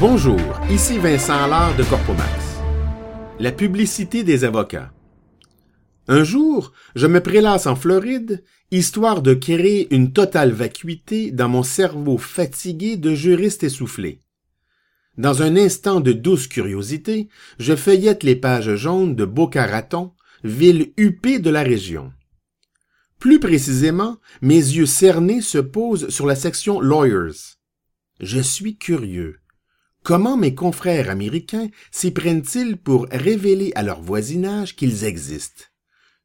Bonjour, ici Vincent Allard de Corpomax. La publicité des avocats. Un jour, je me prélasse en Floride, histoire de créer une totale vacuité dans mon cerveau fatigué de juriste essoufflé. Dans un instant de douce curiosité, je feuillette les pages jaunes de Boca Raton, ville huppée de la région. Plus précisément, mes yeux cernés se posent sur la section Lawyers. Je suis curieux. Comment mes confrères américains s'y prennent-ils pour révéler à leur voisinage qu'ils existent?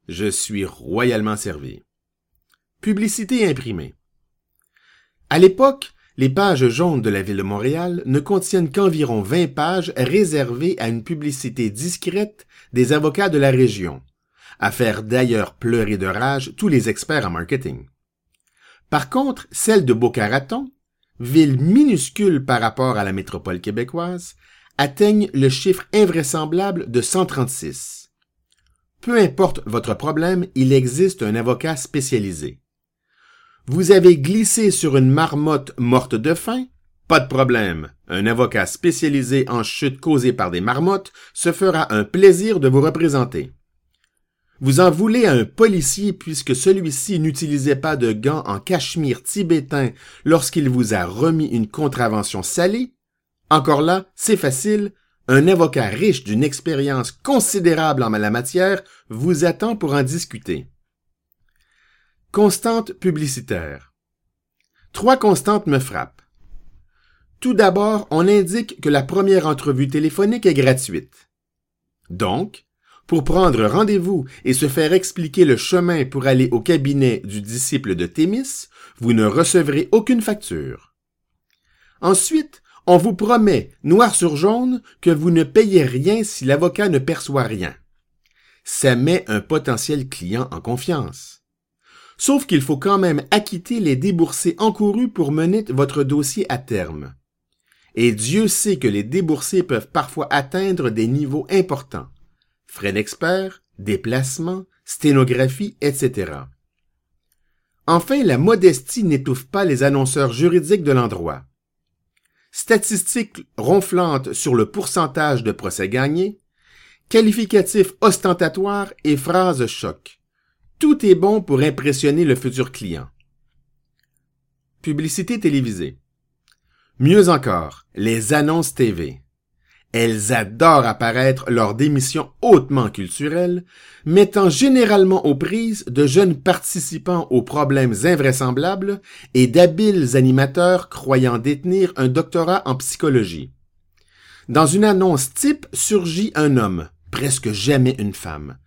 Je suis royalement servi. Publicité imprimée. À l'époque, les pages jaunes de la ville de Montréal ne contiennent qu'environ 20 pages réservées à une publicité discrète des avocats de la région, à faire d'ailleurs pleurer de rage tous les experts en marketing. Par contre, celle de Boca Raton, ville minuscule par rapport à la métropole québécoise, atteignent le chiffre invraisemblable de 136. Peu importe votre problème, il existe un avocat spécialisé. Vous avez glissé sur une marmotte morte de faim? Pas de problème. Un avocat spécialisé en chute causée par des marmottes se fera un plaisir de vous représenter. Vous en voulez à un policier puisque celui-ci n'utilisait pas de gants en cachemire tibétain lorsqu'il vous a remis une contravention salée? Encore là, c'est facile, un avocat riche d'une expérience considérable en la matière vous attend pour en discuter. Constante publicitaire. Trois constantes me frappent. Tout d'abord, on indique que la première entrevue téléphonique est gratuite. Donc, pour prendre rendez-vous et se faire expliquer le chemin pour aller au cabinet du disciple de Thémis, vous ne recevrez aucune facture. Ensuite, on vous promet, noir sur jaune, que vous ne payez rien si l'avocat ne perçoit rien. Ça met un potentiel client en confiance. Sauf qu'il faut quand même acquitter les déboursés encourus pour mener votre dossier à terme. Et Dieu sait que les déboursés peuvent parfois atteindre des niveaux importants frais d'expert, déplacements, sténographie, etc. Enfin, la modestie n'étouffe pas les annonceurs juridiques de l'endroit. Statistiques ronflantes sur le pourcentage de procès gagnés, qualificatifs ostentatoires et phrases choc. Tout est bon pour impressionner le futur client. Publicité télévisée. Mieux encore, les annonces TV. Elles adorent apparaître lors d'émissions hautement culturelles, mettant généralement aux prises de jeunes participants aux problèmes invraisemblables et d'habiles animateurs croyant détenir un doctorat en psychologie. Dans une annonce type surgit un homme, presque jamais une femme,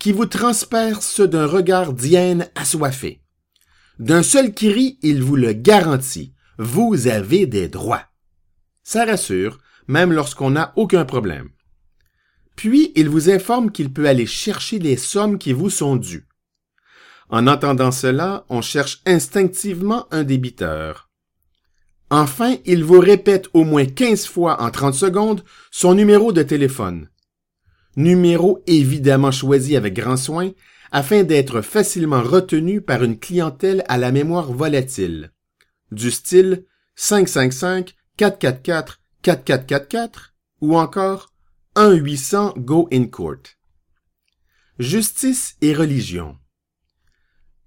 qui vous transperce d'un regard d'hyène assoiffé. D'un seul cri, il vous le garantit. Vous avez des droits. Ça rassure, même lorsqu'on n'a aucun problème. Puis, il vous informe qu'il peut aller chercher les sommes qui vous sont dues. En entendant cela, on cherche instinctivement un débiteur. Enfin, il vous répète au moins 15 fois en 30 secondes son numéro de téléphone. Numéro évidemment choisi avec grand soin afin d'être facilement retenu par une clientèle à la mémoire volatile. Du style 555 444 4444 ou encore 1-800 Go in Court. Justice et religion.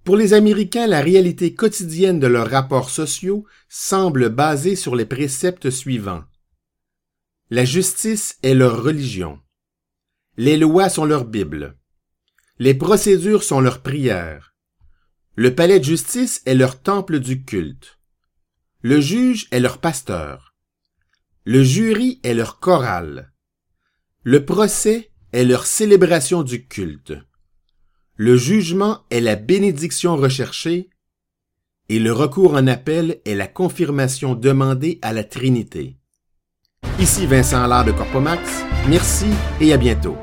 Pour les Américains, la réalité quotidienne de leurs rapports sociaux semble basée sur les préceptes suivants. La justice est leur religion. Les lois sont leur Bible. Les procédures sont leurs prières. Le palais de justice est leur temple du culte. Le juge est leur pasteur. Le jury est leur chorale. Le procès est leur célébration du culte. Le jugement est la bénédiction recherchée et le recours en appel est la confirmation demandée à la Trinité. Ici Vincent Allard de Corpomax. Merci et à bientôt.